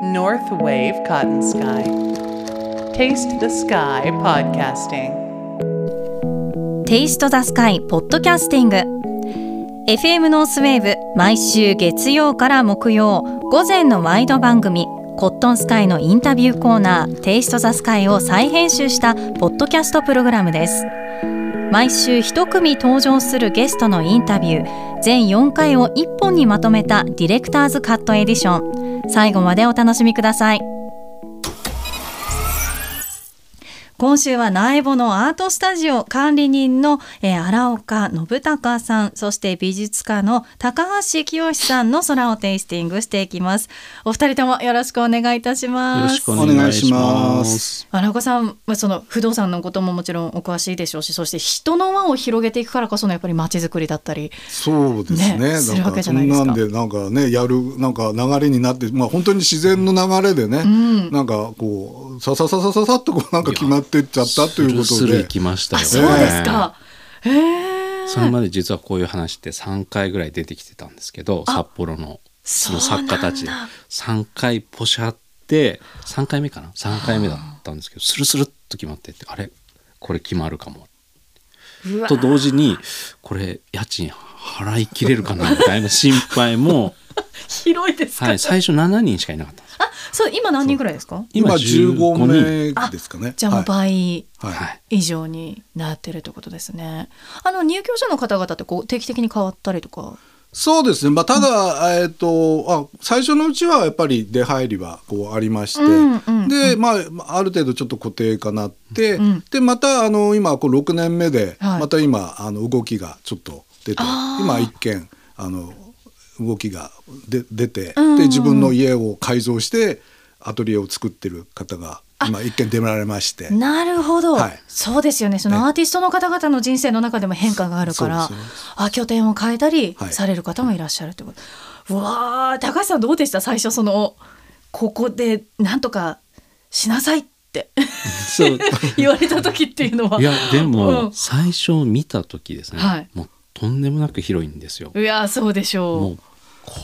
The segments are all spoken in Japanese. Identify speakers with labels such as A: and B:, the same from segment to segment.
A: North Wave Cotton Sky. Taste the Sky Podcasting.
B: テイストザスカイポッドキャスティング FM ノースウェーブ毎週月曜から木曜午前のワイド番組 Cotton Sky のインタビューコーナー Taste the Sky を再編集したポッドキャストプログラムです毎週一組登場するゲストのインタビュー全4回を1本にまとめたディレクターズカットエディション最後までお楽しみください。今週は苗穂のアートスタジオ管理人の、えー、荒岡信孝さん、そして美術家の高橋清さんの空をテイスティングしていきます。お二人ともよろしくお願いいたします。
C: よろしくお願いします。
B: 荒岡さん、その不動産のことももちろんお詳しいでしょうし、そして人の輪を広げていくからこそのやっぱり街づくりだったり。
C: そうですね。
B: ねするわけじゃ
C: な
B: ないですか
C: なんでなんかねやるなんか流れになって、まあ本当に自然の流れでね、
B: ん
C: なんかこうささささささっとこうなんか決まっていっちゃったということで
D: スルスル行。きました
B: あ、
D: よね。
B: そうですか。へえ。
D: それまで実はこういう話って3回ぐらい出てきてたんですけど札幌のその作家たちで
B: そうなんだ
D: 3回ポシャって3回目かな？3回目だったんですけどスルスルっと決まってってあれ？これ決まるかもと同時にこれ家賃払いきれるかな？みたいな心配も、
B: 広いですか？
D: はい、最初7人しかいなかったんです
B: あ、そう今何人ぐらいですか？
C: 今
D: 15
C: 15
D: 人
C: 名ですかね。
B: じゃあもう
C: はい
B: 倍。
C: はい
D: はい
B: 以上になってるってことですね。あの入居者の方々ってこう定期的に変わったりとか？
C: そうですね。まあただ、えっ、とあ最初のうちはやっぱり出入りはこうありまして、
B: うんうん
C: でまあある程度ちょっと固定化なって、
B: うん
C: でまたあの今こう6年目で、
B: はい
C: また今あの動きがちょっと出て、今一件あの動きがで出て、で自分の家を改造してアトリエを作ってる方が今一件出られまして。
B: なるほど、
C: はい。
B: そうですよね。そのアーティストの方々の人生の中でも変化があるから
C: ね、
B: あ拠点を変えたり
C: はい。
B: される方もいらっしゃるってこと。うわあ、高橋さんどうでした？最初そのここでなんとかしなさいって。
D: そう。
B: 言われた時っていうのは。
D: いやで
B: うん。
D: も最初見た時ですね、
B: はい。
D: もうとんでもなく広いんですよ。
B: いやそうでしょう。
D: もう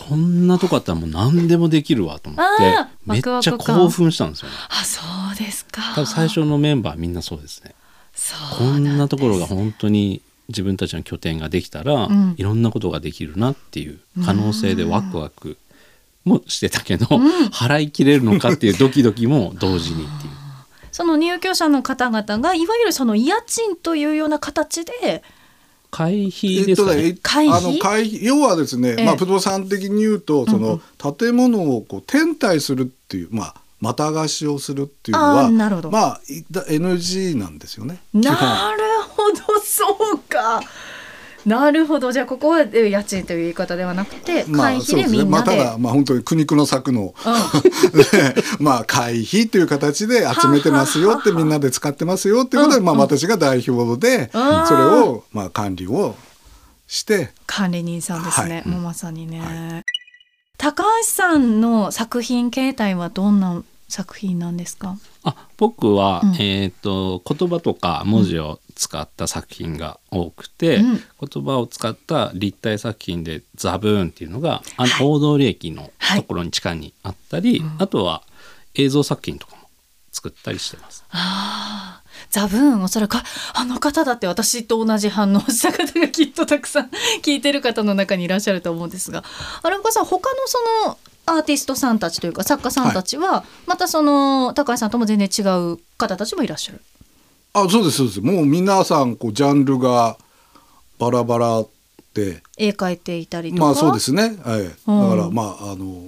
D: こんなとこあったらもう何でもできるわと思ってめっちゃ興奮したんですよね。
B: あそうですか。
D: 多分最初のメンバーみんなそうですね。
B: そう
D: こんなところが本当に自分たちの拠点ができたら、
B: ん。
D: いろんなことができるなっていう可能性でワクワクもしてたけど、払い切れるのかっていうドキドキも同時にっていう。
B: その入居者の方々がいわゆるその家賃というような形で
D: 会費ですかね、
C: えっとね
B: 会費？
C: あの会費要はですね、
B: ええ。
C: まあ、不動産的に言うとその建物をこう天体するっていう、まあ、また貸しをするっていうの
B: あ
C: は
B: ーなるほど。
C: まあいだ NG なんですよね。
B: なるほどそうかなるほど。じゃあここはえ家賃という言い方ではなくて
C: まあ、
B: 会費でみん
C: まあ、
B: なで,、
C: ただ、まあ、本当に苦肉の策の、ねまあ、会費という形で集めてますよってみんなで使ってますよっていうことで、まあ、私が代表でそれを、まあ、管理をして。
B: 管理人さんですね、
C: はい。
B: もうまさにね、
C: は
B: 高橋さんの作品形態はどんな作品なんですか？
D: あ僕は、
B: うん。
D: えー、と言葉とか文字を使った作品が多くて、
B: うん。
D: 言葉を使った立体作品で「ザブーン」っていうのがあの大通駅の
B: はい
D: ところに地下にあったり、あとは映像作品とかも作ったりしてます。
B: ああ、ザブーンおそらくああの方だって私と同じ反応した方がきっとたくさん聞いてる方の中にいらっしゃると思うんですが荒岡さん他のそのアーティストさんたちというか作家さんたちは、またその高橋さんとも全然違う方たちもいらっしゃる。
C: あそうですそうです。もう皆さんこうジャンルがバラバラで。
B: 絵描いていたりとか。
C: まあそうですね、はい、だ
B: うん。
C: からまああの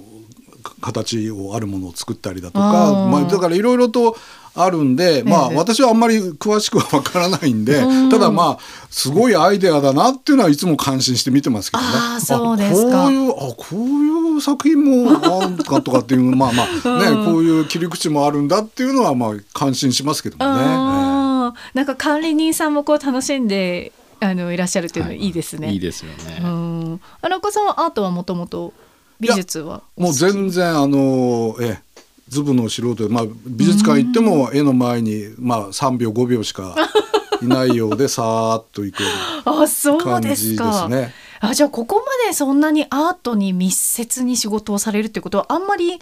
C: か形をあるものを作ったりだと
B: う
C: か、
B: ん。
C: まあ、だからいろいろとあるんで、まあ
B: ええ
C: 私はあんまり詳しくはわからないんで、
B: うん
C: ただまあすごいアイデアだなっていうのはいつも感心して見てますけどね。
B: あーそうですか
C: あこういうあこういう作品もあるかとかっていうまあまあ ね、こういう切り口もあるんだっていうのはまあ感心しますけどもね。
B: あーなんか管理人さんもこう楽しんであのいらっしゃるっていうのはいいですね。
D: いいですよね。
B: うん。荒岡さんはアートはもともと美術は
C: もう全然あのええズブの素人で、まあ、美術館行っても絵の前に、まあ、3秒5秒しか いないようでさーっと行くよう
B: あそう
C: な感
B: です
C: じで
B: か
C: すね。
B: あじゃあここまでそんなにアートに密接に仕事をされるってことはあんまり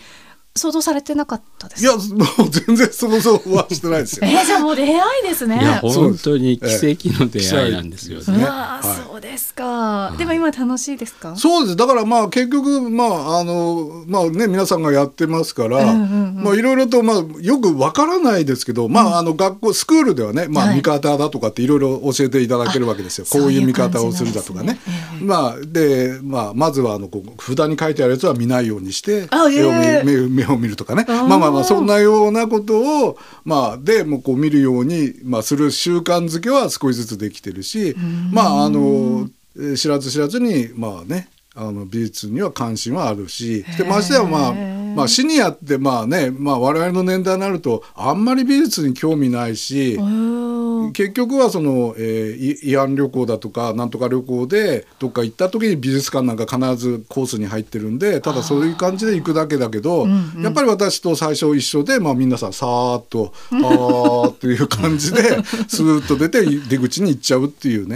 B: 想像されてなかったです。
C: いやもう全然想像はしてないですよ。
B: えー、じゃあもう出会いですね。
D: いや本当に奇跡の出会いなんですよね。
C: ええ。ね
B: うわー、
C: はい。
B: そうですか、でも今楽しいですか？
C: そうです。だからまあ結局まああのまあね皆さんがやってますから、
B: うんうんうん。
C: まあいろいろとまあよくわからないですけど、まああの学校スクールではねま
B: はい。
C: あ見方だとかっていろいろ教えていただけるわけですよ。
B: あ
C: こういう見
B: そういう感じ
C: 方をするだとかね。
B: ね。ええ。
C: まあでまあまずはあのこう札に書いてあるやつは見ないようにして
B: あ
C: 目を見を見るとかね。まあまあまあそんなようなことをまあでもうこう見るようにまあする習慣づけは少しずつできてるし、まああのえー知らず知らずにまあねあの美術には関心はあるしでましてやまあまあシニアってまあねまあ我々の年代になるとあんまり美術に興味ないし。結局はその、えー、い慰安旅行だとかなんとか旅行でどっか行った時に美術館なんか必ずコースに入ってるんでただそういう感じで行くだけだけど、やっぱり私と最初一緒で、まあ、皆さんさーっと「あー」っていう感じで スーッと出て出口に行っちゃうっていうね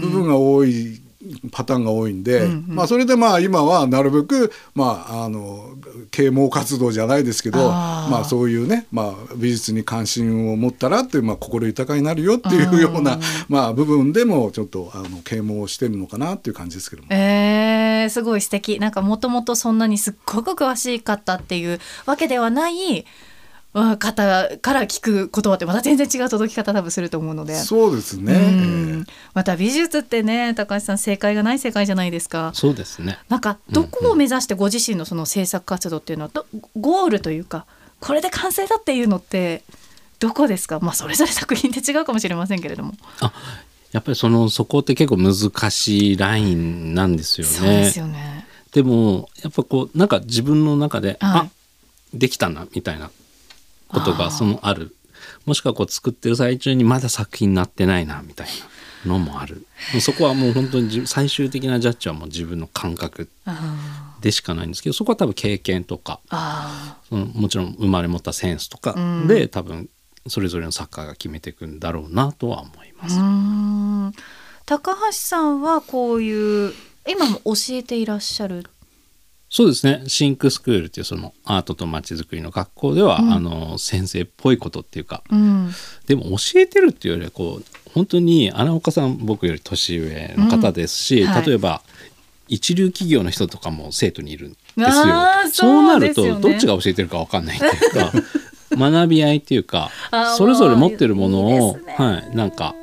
C: 部分が多い。パターンが多いんで、まあそれでまあ今はなるべくまああの啓蒙活動じゃないですけどまあそういうね、まあ、美術に関心を持ったらっていう、まあ、心豊かになるよっていうような、まあ、部分でもちょっとあの啓蒙をしてるのかなっていう感じですけども。
B: えー、すごい素敵。なんかもともとそんなにすっごく詳しかったっていうわけではないわ方から聞く言葉ってまた全然違う届き方多分すると思うので。
C: そうですね、
B: うんまた美術ってね高橋さん正解がない世界じゃないですか。
D: そうですね。
B: なんかどこを目指してご自身のその制作活動っていうのはどゴールというかこれで完成だっていうのってどこですか？まあそれぞれ作品って違うかもしれませんけれども、
D: あやっぱりそのそこって結構難しいラインなんですよね。
B: そうですよね。
D: でもやっぱこうなんか自分の中で、
B: はい
D: あできたなみたいなことがそのある。もしくはこう作ってる最中にまだ作品になってないなみたいなのもある。そこはもう本当に自最終的なジャッジはもう自分の感覚
B: あ
D: でしかないんですけどそこは多分経験とか
B: あ
D: そのもちろん生まれ持ったセンスとか
B: うん。
D: で、多分それぞれの作家が決めていくんだろうなとは思います。
B: 高橋さんはこういう今も教えていらっしゃる
D: そうですね。シンクスクールっていうそのアートとまちづくりの学校では、
B: うん。
D: あの先生っぽいことっていうか
B: うん。
D: でも教えてるっていうよりはこう本当に穴岡さん僕より年上の方ですし、
B: うん。はい。
D: 例えば一流企業の人とかも生徒にいるんですよ。そうなるとどっちが教えてるか分かんないっていうか 学び合いっていうかそれぞれ持ってるものを
B: いいね。
D: はい、なんか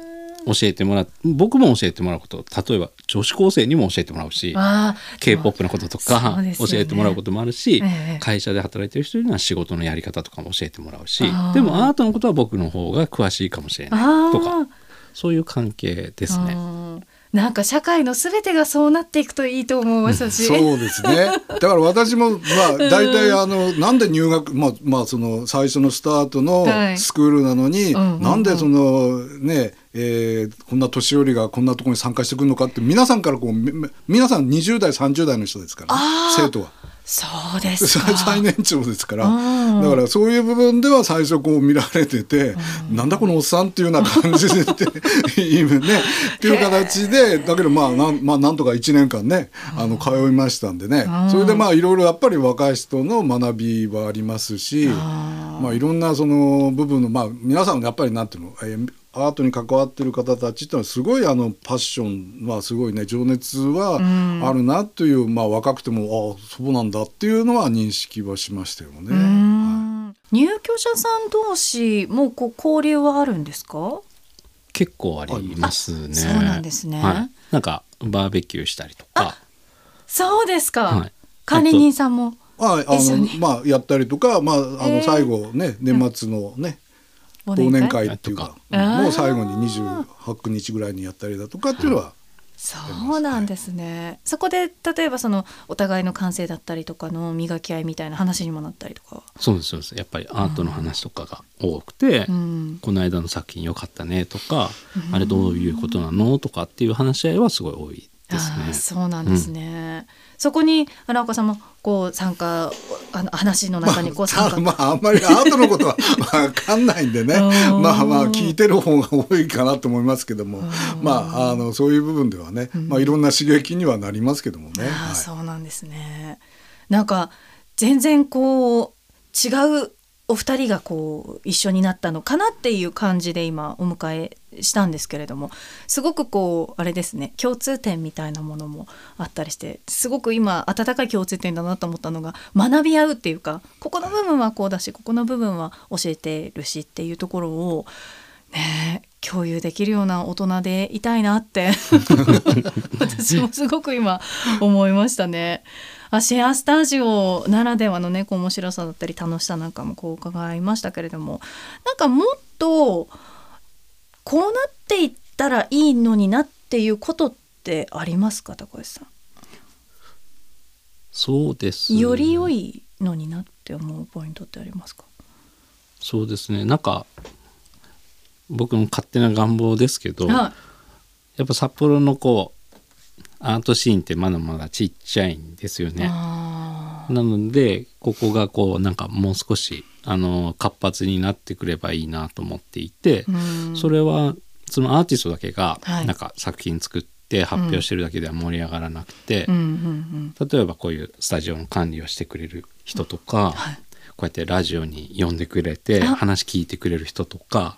D: 教えてもらう。僕も教えてもらうこと。例えば女子高生にも教えてもらうし
B: あ
D: k p o p のこととか
B: ね。
D: 教えてもらうこともあるし、
B: ええ。
D: 会社で働いてる人には仕事のやり方とかも教えてもらうしでもアートのことは僕の方が詳しいかもしれないとかそういう関係ですね。
B: うんなんか社会のすべてがそうなっていくといいと思いますし、
C: そうですね。だから私もまあ大体あのなんで入学まあまあその最初のスタートの
B: はい。
C: スクールなのに、なんでそのね、えーこんな年寄りがこんなところに参加してくるのかって皆さんからこうみ皆さん20代30代の人ですから、ね生徒は。
B: そうですか。
C: 最年長ですから、
B: うん。
C: だからそういう部分では最初こう見られてて、なんだこのおっさんっていうような感じでって いうねっていう形でだけどまあなん,、まあ、なんとか1年間ねあの通いましたんでね。それでまあいろいろやっぱり若い人の学びはありますしまあいろんなその部分のまあ皆さんやっぱりなんていうの、えーアートに関わってる方たちってのはすごいあのパッションはすごいね情熱はあるなという、まあ若くてもああそうなんだっていうのは認識はしましたよね。
B: 入居者さん同士もこう交流はあるんですか？
D: 結構ありますね。
B: そうなんですね。
D: はい、なんかバーベキューしたりとか、
B: そうですか。
D: はい。
B: 管理人さんも。
C: はい、あ
B: 一緒に
C: のまあやったりとか、まああ
B: えー。
C: の最後ね、年末のね、忘年会っていうか、もう最後に28日ぐらいにやったりだとかっていうのは、
B: そうなんですね。そこで例えばそのお互いの感性だったりとかの磨き合いみたいな話にもなったりとか。
D: そうですそうですやっぱりアートの話とかが多くて、
B: うん。
D: この間の作品良かったねとか、あれどういうことなのとかっていう話し合いはすごい多いですね。
B: そうなんですね。そこに荒岡さんもこう参加あの話の中にこう参加。
C: まああんまりアートのことは わかんないんでね
B: うん
C: まあまあ聞いてる方が多いかなと思いますけどもまああのそういう部分ではね、まあいろんな刺激にはなりますけどもね。
B: ああ
C: はい
B: そうなんですね。なんか全然こう違うお二人がこう一緒になったのかなっていう感じで今お迎えしたんですけれどもすごくこうあれですね共通点みたいなものもあったりしてすごく今温かい共通点だなと思ったのが学び合うっていうかここの部分はこうだしここの部分は教えてるしっていうところをね共有できるような大人でいたいなって 私もすごく今思いましたね。あシェアスタジオならではのねこう面白さだったり楽しさなんかもこう伺いましたけれどもなんかもっとこうなっていったらいいのになっていうことってありますか高橋さ
D: そうです
B: ん？より良いのになって思うポイントってありますか
D: そうですねなんか僕の勝手な願望ですけど、
B: は
D: やっぱ札幌のこうアートシーンってまだまだちっちゃいんですよね。
B: あ
D: なのでここがこうなんかもう少しあの活発になってくればいいなと思っていて、それはそのアーティストだけが
B: はい。
D: なんか作品作って発表してるだけでは盛り上がらなくて、例えばこういうスタジオの管理をしてくれる人とか、
B: はい。
D: こうやってラジオに呼んでくれて
B: あ。
D: 話聞いてくれる人とか。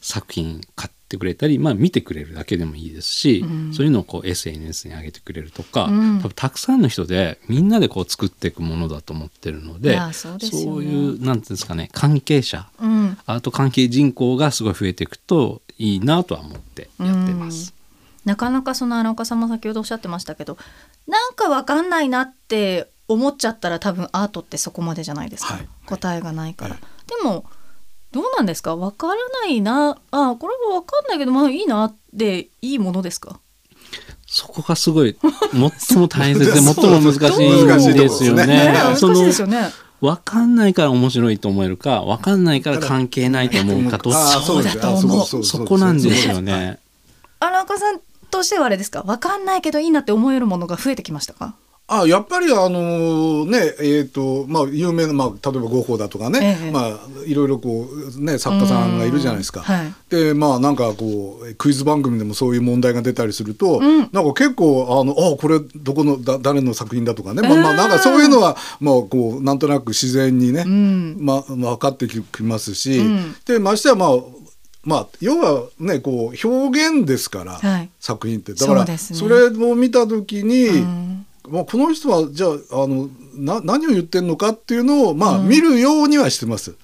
D: 作品買ってくれたり、まあ、見てくれるだけでもいいですし、
B: うん。
D: そういうのをこう SNS に上げてくれるとか、
B: うん。
D: 多分たくさんの人でみんなでこう作っていくものだと思ってるので
B: そうね。
D: いうなんていうんですかね関係者
B: うん。
D: アート関係人口がすごい増えていくといいなとは思ってやってます。
B: なかなかその荒岡さんも先ほどおっしゃってましたけどなんかわかんないなって思っちゃったら多分アートってそこまでじゃないですか、
C: はい。
B: 答えがないから、
C: はい
B: でもどうなんですか？わからないな。あこれはわかんないけどまあいいなでいいものですか？
D: そこがすごい最も大切で 最も難しいんですよね。
B: ね。難し
D: その
B: いですよね。
D: 分かんないから面白いと思えるか分かんないから関係ないと思うかどっち
C: あー
B: そうだと思う。
C: そ
D: こなんですよね。
B: 荒岡さんとしてはあれですか？わかんないけどいいなって思えるものが増えてきましたか？
C: あやっぱりあのねえっ、とまあ有名な、まあ、例えばゴッホだとかね、
B: ええ。
C: まあいろいろこうね作家さんがいるじゃないですか。
B: うんはい。
C: でまあなんかこうクイズ番組でもそういう問題が出たりすると、
B: うん。
C: なんか結構あのあこれどこのだ誰の作品だとかね、まあまあ
B: うん
C: なんかそういうのはまあこうなんとなく自然にね、
B: うん。
C: まあ分かってきますし、
B: うん。
C: でましてはまあまあ要はねこう表現ですから、
B: はい。
C: 作品って。だから
B: そ
C: れを見た時に、
B: うん
C: まあ、この人はじゃああのな何を言ってるのかっていうのを、まあ
B: うん。
C: 見るようにはしてます。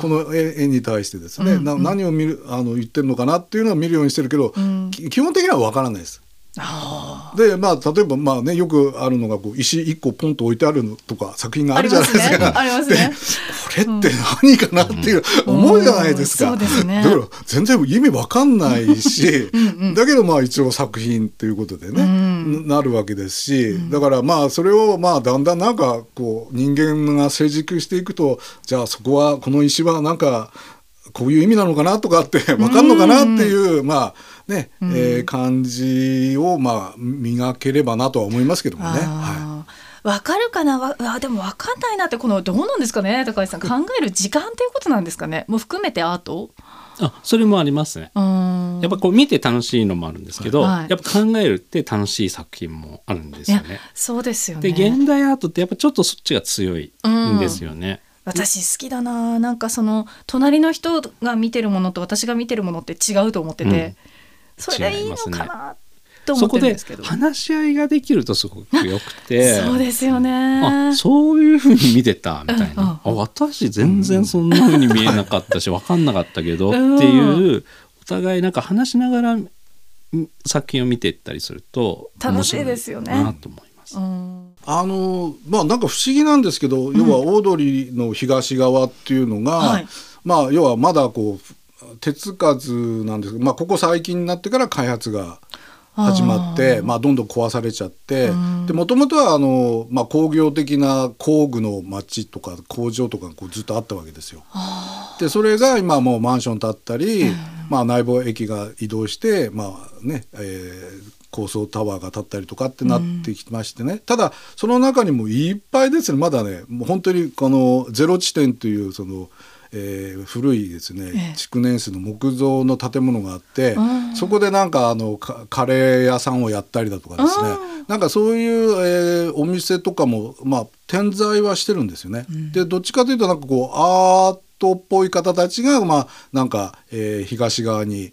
C: この絵絵に対してですね、
B: うんうん。
C: な何を見るあの言ってるのかなっていうのは見るようにしてるけど、
B: うん。
C: き基本的には分からないです。
B: あ
C: でまあ例えばまあねよくあるのがこう石一個ポンと置いてあるのとか作品があるじゃないですか。
B: ありますね。あり
C: でこれって何かなっていう思うじゃないですか。
B: うん。すね。
C: だから全然意味わかんないし
B: うんうん
C: だけどまあ一応作品っていうことでね、
B: うん。
C: なるわけですし、だからまあそれをまあだんだんなんかこう人間が成熟していくとじゃあそこはこの石はなんかこういう意味なのかなとかってわかんのかなっていう、まあね、えー感じをまあ磨ければなとは思いますけどもね。はい。
B: あーわかるかな？わあでもわかんないなってこのどうなんですかね？高橋さん考える時間っていうことなんですかね？もう含めてアート
D: あそれもありますね。
B: うん。
D: やっぱこう見て楽しいのもあるんですけど、
B: はい。
D: やっぱ考えるって楽しい作品もあるんですよね。
B: そうですよね。
D: で現代アートってやっぱちょっとそっちが強いんですよね。
B: 私好きだな。なんかその隣の人が見てるものと私が見てるものって違うと思ってて、
D: うん。
B: それがいいのかなと思ってるんですけど。
D: 話し合いができるとすごくよくて。
B: そうですよね。
D: あそういうふうに見てたみたいな、
B: うんうん。
D: あ私全然そんなふうに見えなかったし分かんなかったけどって
B: うん
D: いうお互いなんか話しながらん作品を見ていったりすると
B: 楽しいですよね。
D: なと思います。
B: うん。
C: あのまあなんか不思議なんですけど、要は大通の東側っていうのが、
B: はい。
C: まあ要はまだこう手つかずなんですけど、まあ、ここ最近になってから開発が始まってまあ、どんどん壊されちゃってもともとはあの、まあ、工業的な工具の町とか工場とかがこうずっとあったわけですよ。でそれが今もうマンション建ったり、まあ、内房駅が移動して、まあねえー高層タワーが建ったりとかってなってきましてね、ただその中にもいっぱいですね。まだねもう本当にこのゼロ地点というそのえー古いですね、
B: ええ。
C: 築年数の木造の建物があって、
B: うん。
C: そこでなんかあのかカレー屋さんをやったりだとかですね、
B: うん。
C: なんかそういう、えーお店とかも、まあ、点在はしてるんですよね。でどっちかというとなんかこうアートっぽい方たちが、まあ、なんか、えー東側に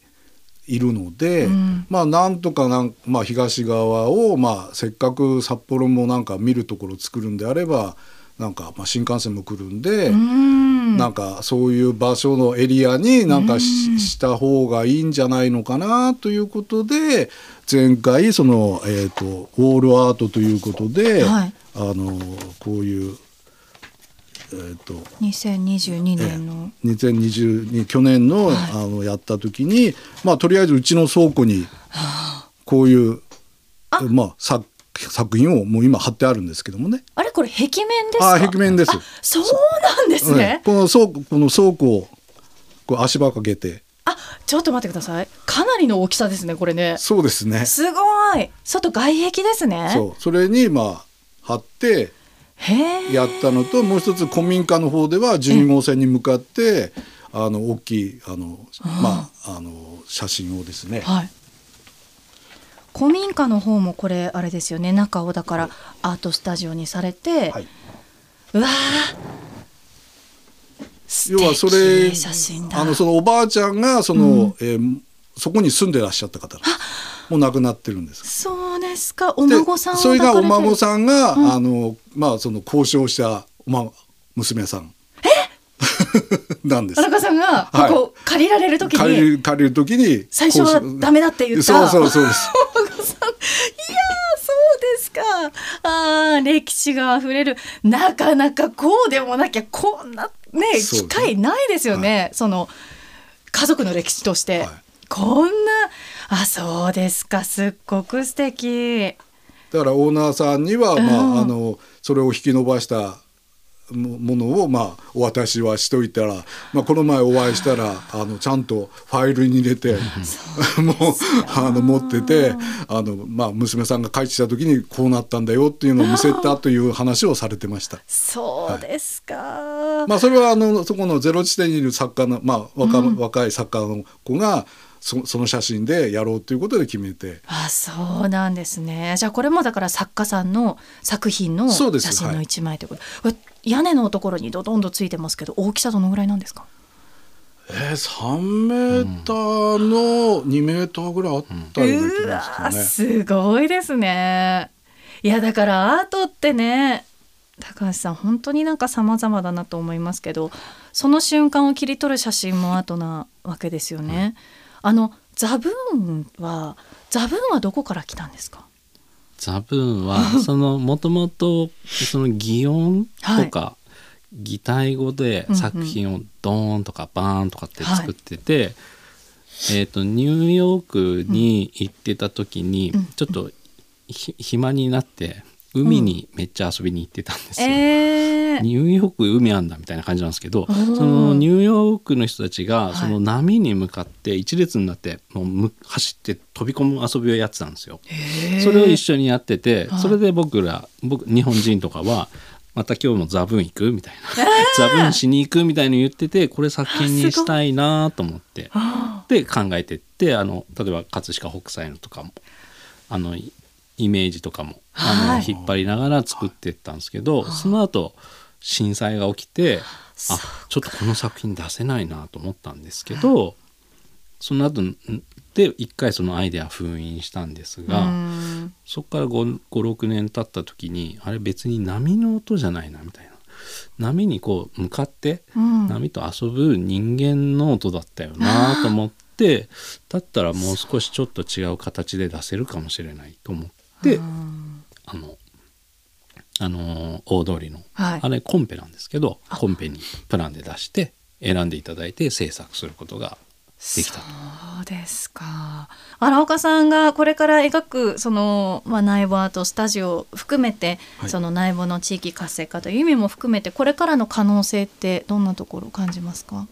C: いるので、
B: うん。
C: まあなんとかなん、まあ、東側を、まあ、せっかく札幌もなんか見るところを作るんであればなんか、まあ、新幹線も来るんで。
B: うん。
C: なんかそういう場所のエリアになんかし,、した方がいいんじゃないのかなということで前回その、えー、とウォールアートということで、
B: はい。
C: あのこういう、えー、と
B: 2022年の、
C: 2022去年の,、
B: はい。
C: あのやった時に、まあ、とりあえずうちの倉庫にこういうまあ、作作品をもう今貼ってあるんですけどもね。
B: あれこれ壁面ですか？
C: あ壁面です。
B: そうなんですね、
C: うんこの倉庫この倉庫をこう足場かけて。
B: あちょっと待ってください。かなりの大きさですねこれね。
C: そうですね。
B: すごい。外外壁ですね。
C: そう。それにまあ貼ってやったのともう一つ古民家の方では12号線に向かってあの大きいあのまああの写真をですね。
B: はい。古民家の方もこれあれですよね中をだからアートスタジオにされて、
C: はい。う
B: わ
C: 要はそれあのそのおばあちゃんがその、えーそこに住んでらっしゃった方。なんですもう亡くなってるんです。
B: そうですか。お
C: で
B: 孫さんを
C: それがお孫
B: ん
C: さんが、
B: うん。
C: あのまあその交渉した、まあ、娘さん。なんです。
B: 田。中さんがこ
C: はい。
B: こ借りられる時に、
C: 借りる借りる時に
B: 最初はダメだって言った。
C: そうそうそうです。
B: いやーそうですか。あー歴史があふれる。なかなかこうでもなきゃこんなね機会ないですよね。その家族の歴史として、
C: はい。
B: こんなあそうですか。すっごく素敵。
C: だからオーナーさんには、
B: うん。
C: まあ、あのそれを引き伸ばしたもものを、まあ、お渡しはしといたら、まあ、この前お会いしたらあのちゃんとファイルに入れてもうあの持っててあの、まあ、娘さんが帰ってきた時にこうなったんだよっていうのを見せたという話をされてました。
B: そうですか、
C: まあ、それはあのそこのゼロ地点にいる作家の、まあ若
B: うん。
C: 若い作家の子がそその写真でやろうということで決めて。
B: あそうなんですね。じゃあこれもだから作家さんの作品の写真の一枚ということ、これ屋根のところにドドンとついてますけど大きさどのぐらいなんですか？
C: えー、3メーターの2メーターぐらいあったような気がするね。
B: すごいですね。いやだからアートってね高橋さん本当になんか様々だなと思いますけどその瞬間を切り取る写真もアートなわけですよね、あのザブーンはザブーンはどこから来たんですか？
D: ザブーンは そのもともとその擬音とか擬態語で作品をドーンとかバーンとかって作ってて、えー、とニューヨークに行ってた時に
B: うん。
D: ちょっとひ暇になって海にめっちゃ遊びに行ってたんですよ。
B: えー、
D: ニューヨーク海あんだみたいな感じなんですけど
B: ー。
D: そのニューヨークの人たちが
B: い。
D: その波に向かって一列になってもうむ走って飛び込む遊びをやってたんですよ。それを一緒にやってて、
B: はい。
D: それで僕ら僕日本人とかはまた今日もザブーン行くみたいな、ザブーンしに行くみたいに言っててこれ作品にしたいなと思って。
B: あ
D: で考えてってあの例えば葛飾北斎のとかもあのイイメージとかもあの、
B: はい
D: 引っ張りながら作ってったんですけど、その後震災が起きてあちょっとこの作品出せないなと思ったんですけど、その後んで一回そのアイデア封印したんですが。
B: うん。
D: そこから56年経った時にあれ別に波の音じゃないなみたいな。波にこう向かって
B: うん。
D: 波と遊ぶ人間の音だったよなと思ってだったらもう少しちょっと違う形で出せるかもしれないと思って
B: うん。
D: あのあの大通りの
B: はい。
D: あれコンペなんですけどコンペにプランで出して選んでいただいて制作することができたと。
B: そうですか。荒岡さんがこれから描くその、まあ、内部アートスタジオを含めて、
C: はい。
B: その内部の地域活性化という意味も含めてこれからの可能性ってどんなところを感じますか？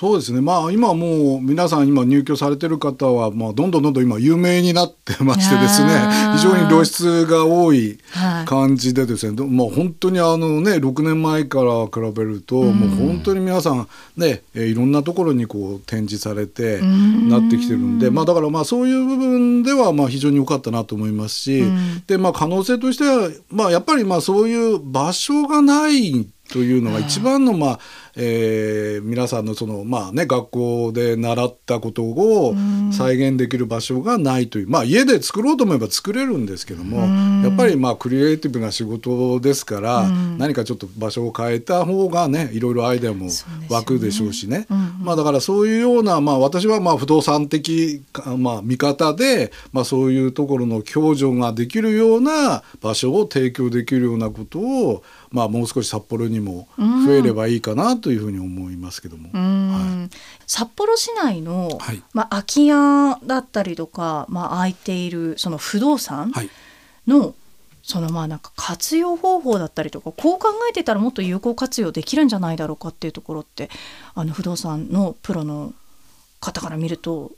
C: そうですね。まあ今もう皆さん今入居されてる方はまあどんどんどんどん今有名になってましてですね。非常に露出が多い
B: はい。
C: 感じでですね、どまあ本当にあのね6年前から比べると、もう本当に皆さんねえーいろんなところにこう展示されてなってきてるんで、まあだからまあそういう部分ではまあ非常に良かったなと思いますし、でまあ可能性としてはまあやっぱりまあそういう場所がないというのが一番のまあ、えー皆さんのそのまあね学校で習ったことを再現できる場所がないというまあ家で作ろうと思えば作れるんですけどもやっぱりまあクリエイティブな仕事ですから何かちょっと場所を変えた方がねいろいろアイデアも湧くでしょうしね。まあだからそういうようなまあ私はまあ不動産的かまあ見方でまあそういうところの共助ができるような場所を提供できるようなことをまあもう少し札幌にも増えればいいかなというふうに思い。ますけども。
B: うん札幌市内の、
C: はい。
B: まあ、空き家だったりとか、まあ、空いているその不動産
C: はい。
B: の、そのまあなんか活用方法だったりとかこう考えてたらもっと有効活用できるんじゃないだろうかっていうところってあの不動産のプロの方から見ると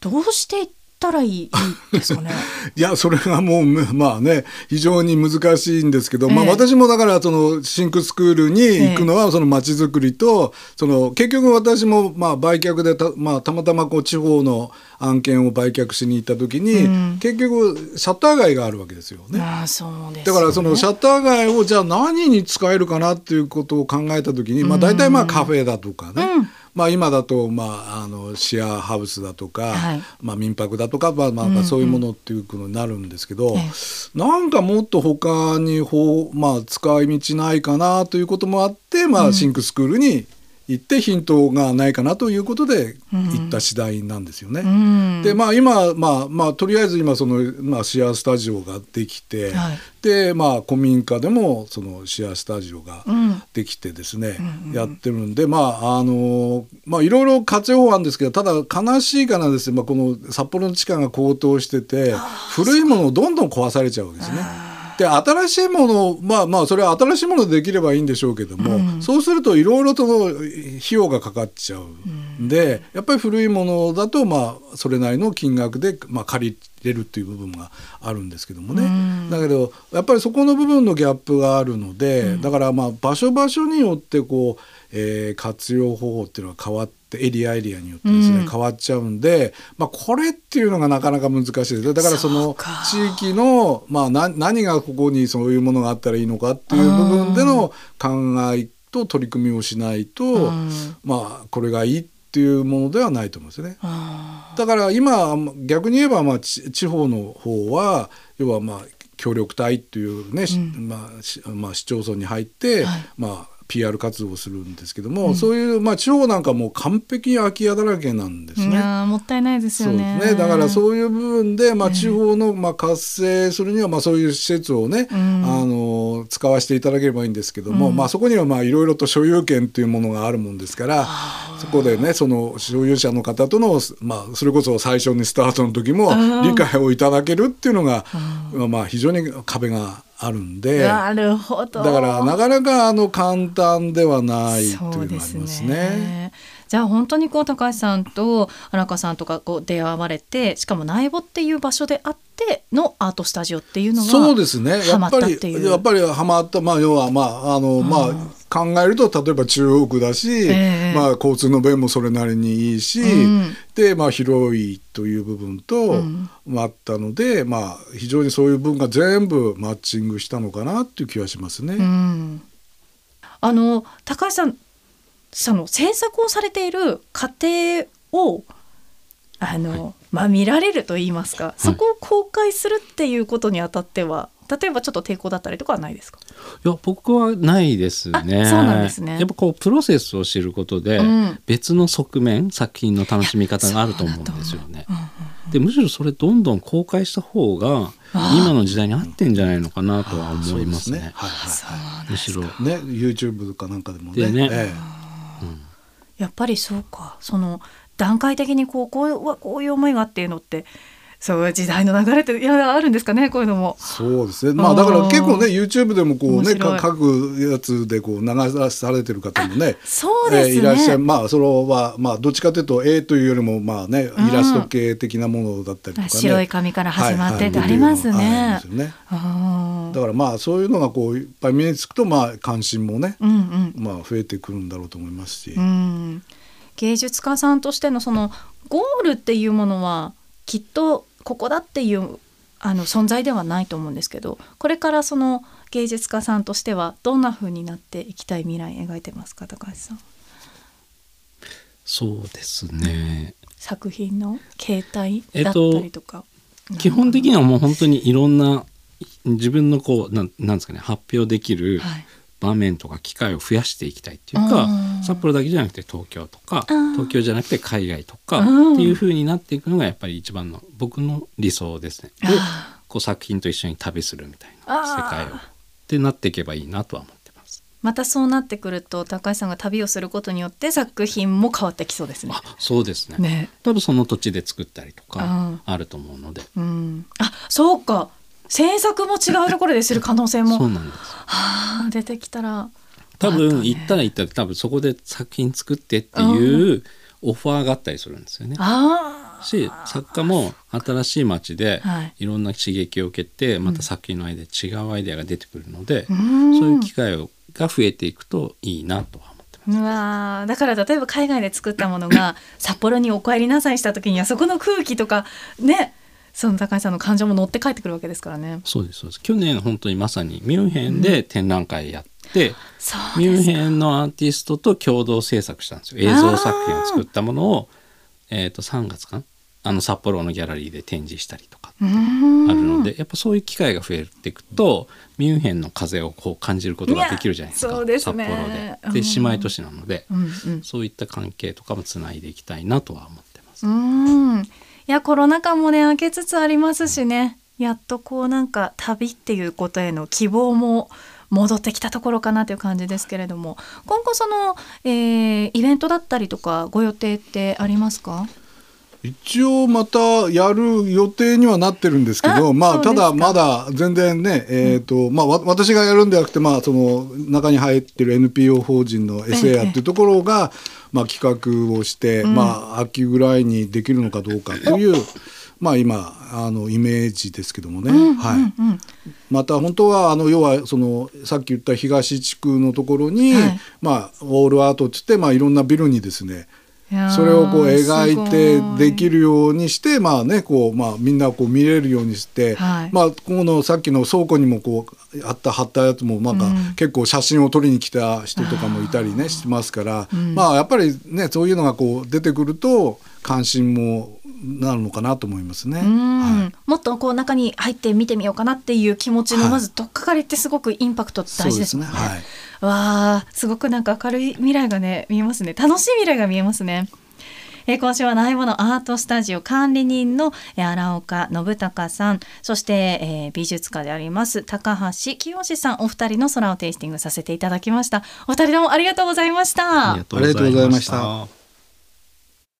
B: どうしていったらいいですかね。
C: いやそれがもうむまあね非常に難しいんですけど、まあ
B: ええ。
C: 私もだからそのシンクスクールに行くのはその街づくりとその結局私もまあ売却でた,、まあ、たまたまこう地方の案件を売却しに行った時に、結局シャッター街があるわけですよね。
B: ああそうです
C: だからそのシャッター街をじゃあ何に使えるかなっていうことを考えた時に、まあ、大体まあカフェだとかね、まあ、今だとまああのシェアハウスだとか、
B: はい。
C: まあ、民泊だとか、まあまあまあそういうものっていうことになるんですけど、
B: え
C: なんかもっと他にほう、まあ、使い道ないかなということもあって、まあ、シンクスクールに行ってヒントがないかなということで行った次第なんですよね。
B: うん。
C: でまあ今まあまあとりあえず今その、まあ、シェアスタジオができて、
B: はい。
C: でまあ古民家でもそのシェアスタジオが
B: うん。
C: できてですね、やってるんでまああのまあいろいろ活用法あるんですけどただ悲しいかなですね、まあ、この札幌の地価が高騰してて古いものをどんどん壊されちゃうわけですね。で新しいものをまあまあそれは新しいものでできればいいんでしょうけども、そうするといろいろと費用がかかっちゃうんで、やっぱり古いものだとまあそれなりの金額でまあ借りれるっていう部分があるんですけどもね、だけどやっぱりそこの部分のギャップがあるので、だからまあ場所場所によってこう、えー活用方法っていうのが変わってエリアエリアによってですね、変わっちゃうんで、まあ、これっていうのがなかなか難しいですだからその地域の、まあ、な何がここにそういうものがあったらいいのかっていう部分での考えと取り組みをしないと、まあこれがいいっていうものではないと思うんですよね。だから今逆に言えばまあち地方の方は要はまあ協力隊っていうね、しまあしまあ、市町村に入って、まあ PR 活動をするんですけども、そういうまあ地方なんかもう完璧に空き家だらけなんです
B: い
C: ね。
B: もったいないですよね。
C: ね。だからそういう部分で、まあ、地方の、まあ、活性するには、まあ、そういう施設をね、あの使わせていただければいいんですけども、まあ、そこにはまあいろいろと所有権というものがあるもんですからそこでねその所有者の方との、まあ、それこそ最初にスタートの時も理解をいただけるっていうのが、まあ、非常に壁があるんで。
B: なるほど。
C: だからなかなかあの簡単ではないというのがありますす
B: ね
C: ね。
B: じゃあ本当にこう高橋さんと荒川さんとかこう出会われてしかも内部っていう場所であってのアートスタジオっていうのが
C: そうですね。やっぱりやっぱりハマったまあ要はまああのまあ考えると例えば中央区だし、
B: ええ
C: まあ交通の便もそれなりにいいし、
B: ん
C: でまあ広いという部分と、まああったのでまあ非常にそういう部分が全部マッチングしたのかなっていう気はしますね。
B: うん。あの高橋さんその制作をされている過程をあの、まあ見られると言いますか、そこを公開するっていうことにあたっては例えばちょっと抵抗だったりとかはないですか？
D: いや僕はないですね。
B: あそうなんですね。
D: やっぱこうプロセスを知ることで、
B: うん。
D: 別の側面作品の楽しみ方があると思うんですよね。でむしろそれどんどん公開した方が今の時代に合ってんじゃないのかなとは思いますね。
C: はいはい
D: むしろ。
C: ね YouTube かなんかでもね。
D: でね。
C: え
B: やっぱりそうか。その段階的にこうこうこういう思いがっていうのってそう時代の流れっていやあるんですかねこういうのも。
C: そうですね。まあだから結構ね YouTube でもこうね書くやつでこう流されてる方もね。
B: そうですね。
C: えーいらっしゃるまあそれはまあどっちかというと絵というよりもまあねイラスト系的なものだったりとかね。
B: 白い紙から始まってってありますね
C: だからまあそういうのがこういっぱい身につくとまあ関心もね
B: ーうんうん
C: まあ増えてくるんだろうと思いますし。
B: うん、芸術家さんとしてのそのゴールっていうものはきっとここだっていうあの存在ではないと思うんですけどこれからその芸術家さんとしてはどんな風になっていきたい未来描いてますか高橋さん？
D: そうですね。
B: 作品の形態だっ
D: えっと
B: たりとか、
D: 基本的にはもう本当にいろんな自分のこうなんなんですかね発表できる
B: はい
D: 場面とか機会を増やしていきたいっていうか、
B: うん。
D: 札幌だけじゃなくて東京とか
B: うん
D: 東京じゃなくて海外とか
B: うん。
D: っていう風になっていくのがやっぱり一番の僕の理想ですね。で
B: あ
D: こう作品と一緒に旅するみたいな世界を。ってなっていけばいいなとは思ってます。
B: またそうなってくると高橋さんが旅をすることによって作品も変わってきそうですね。
D: あそうですね。
B: ね。
D: 多分その土地で作ったりと
B: うん。
D: かあると思うので、
B: うん、あそうか制作も違うところでする可能性も。
D: そうなんです。
B: はあ出てきたら。
D: 多分行ったら行ったら多分そこで作品作ってっていうオファーがあったりするんですよね。
B: あ
D: し作家も新しい街で
B: はい。
D: いろんな刺激を受けてまた作品の間で違うアイデアが出てくるので、
B: あうん。
D: そういう機会をが増えていくといいなとは思ってます。
B: うわーだから例えば海外で作ったものが 札幌にお帰りなさいした時にはそこの空気とかねその高橋さんの感情も乗って帰ってくるわけですからね。
D: そうですそうです。去年本当にまさにミュンヘンで展覧会やって、
B: そう
D: ミュンヘンのアーティストと共同制作したんですよ。映像作品を作ったものを、えー、と3月かなあの札幌のギャラリーで展示したりとかあるのでやっぱそういう機会が増えていくとミュンヘンの風をこう感じることができるじゃないですか。
B: いやそうです
D: 札
B: ね
D: 幌で。で
B: うん。
D: 姉妹都市なので、
B: うんうん。
D: そういった関係とかもつないでいきたいなとは思ってます。
B: いやコロナ禍もね明けつつありますしね。やっとこうなんか旅っていうことへの希望も戻ってきたところかなという感じですけれども。今後その、えーイベントだったりとかご予定ってありますか？
C: 一応またやる予定にはなってるんですけど
B: あ
C: まあただまだ全然ねえっ、と、まあわ私がやるんではなくてまあその中に入ってる NPO 法人の SA っていうところが、まあ企画をして、
B: うん。
C: まあ秋ぐらいにできるのかどうかというまあ今あのイメージですけどもね、はい。
B: うんうん。
C: また本当はあの要はそのさっき言った東地区のところに、
B: はい。
C: まあウォールアートって言ってまあいろんなビルにですねそれをこう描いてできるようにしてまあねこうまあみんなこう見れるようにして、
B: はい。
C: まあこのさっきの倉庫にもこうあった貼ったやつもなんか
B: うん。
C: 結構写真を撮りに来た人とかもいたりねしますから、
B: うん。
C: まあやっぱりねそういうのがこう出てくると関心もなるのかなと思いますね。
B: うん。
C: はい。
B: もっとこう中に入って見てみようかなっていう気持ちの
C: はい。
B: まず取っかかりってすごくインパクト大事
C: ですね。はい
B: わあすごくなんか明るい未来がね見えますね。楽しい未来が見えますね。えー今週は内部のアートスタジオ管理人のえー荒岡信孝さん。そして、えー美術家であります高橋清さん。お二人の空をテイスティングさせていただきました。お二人ともありがとうございました。
D: ありがとうございました。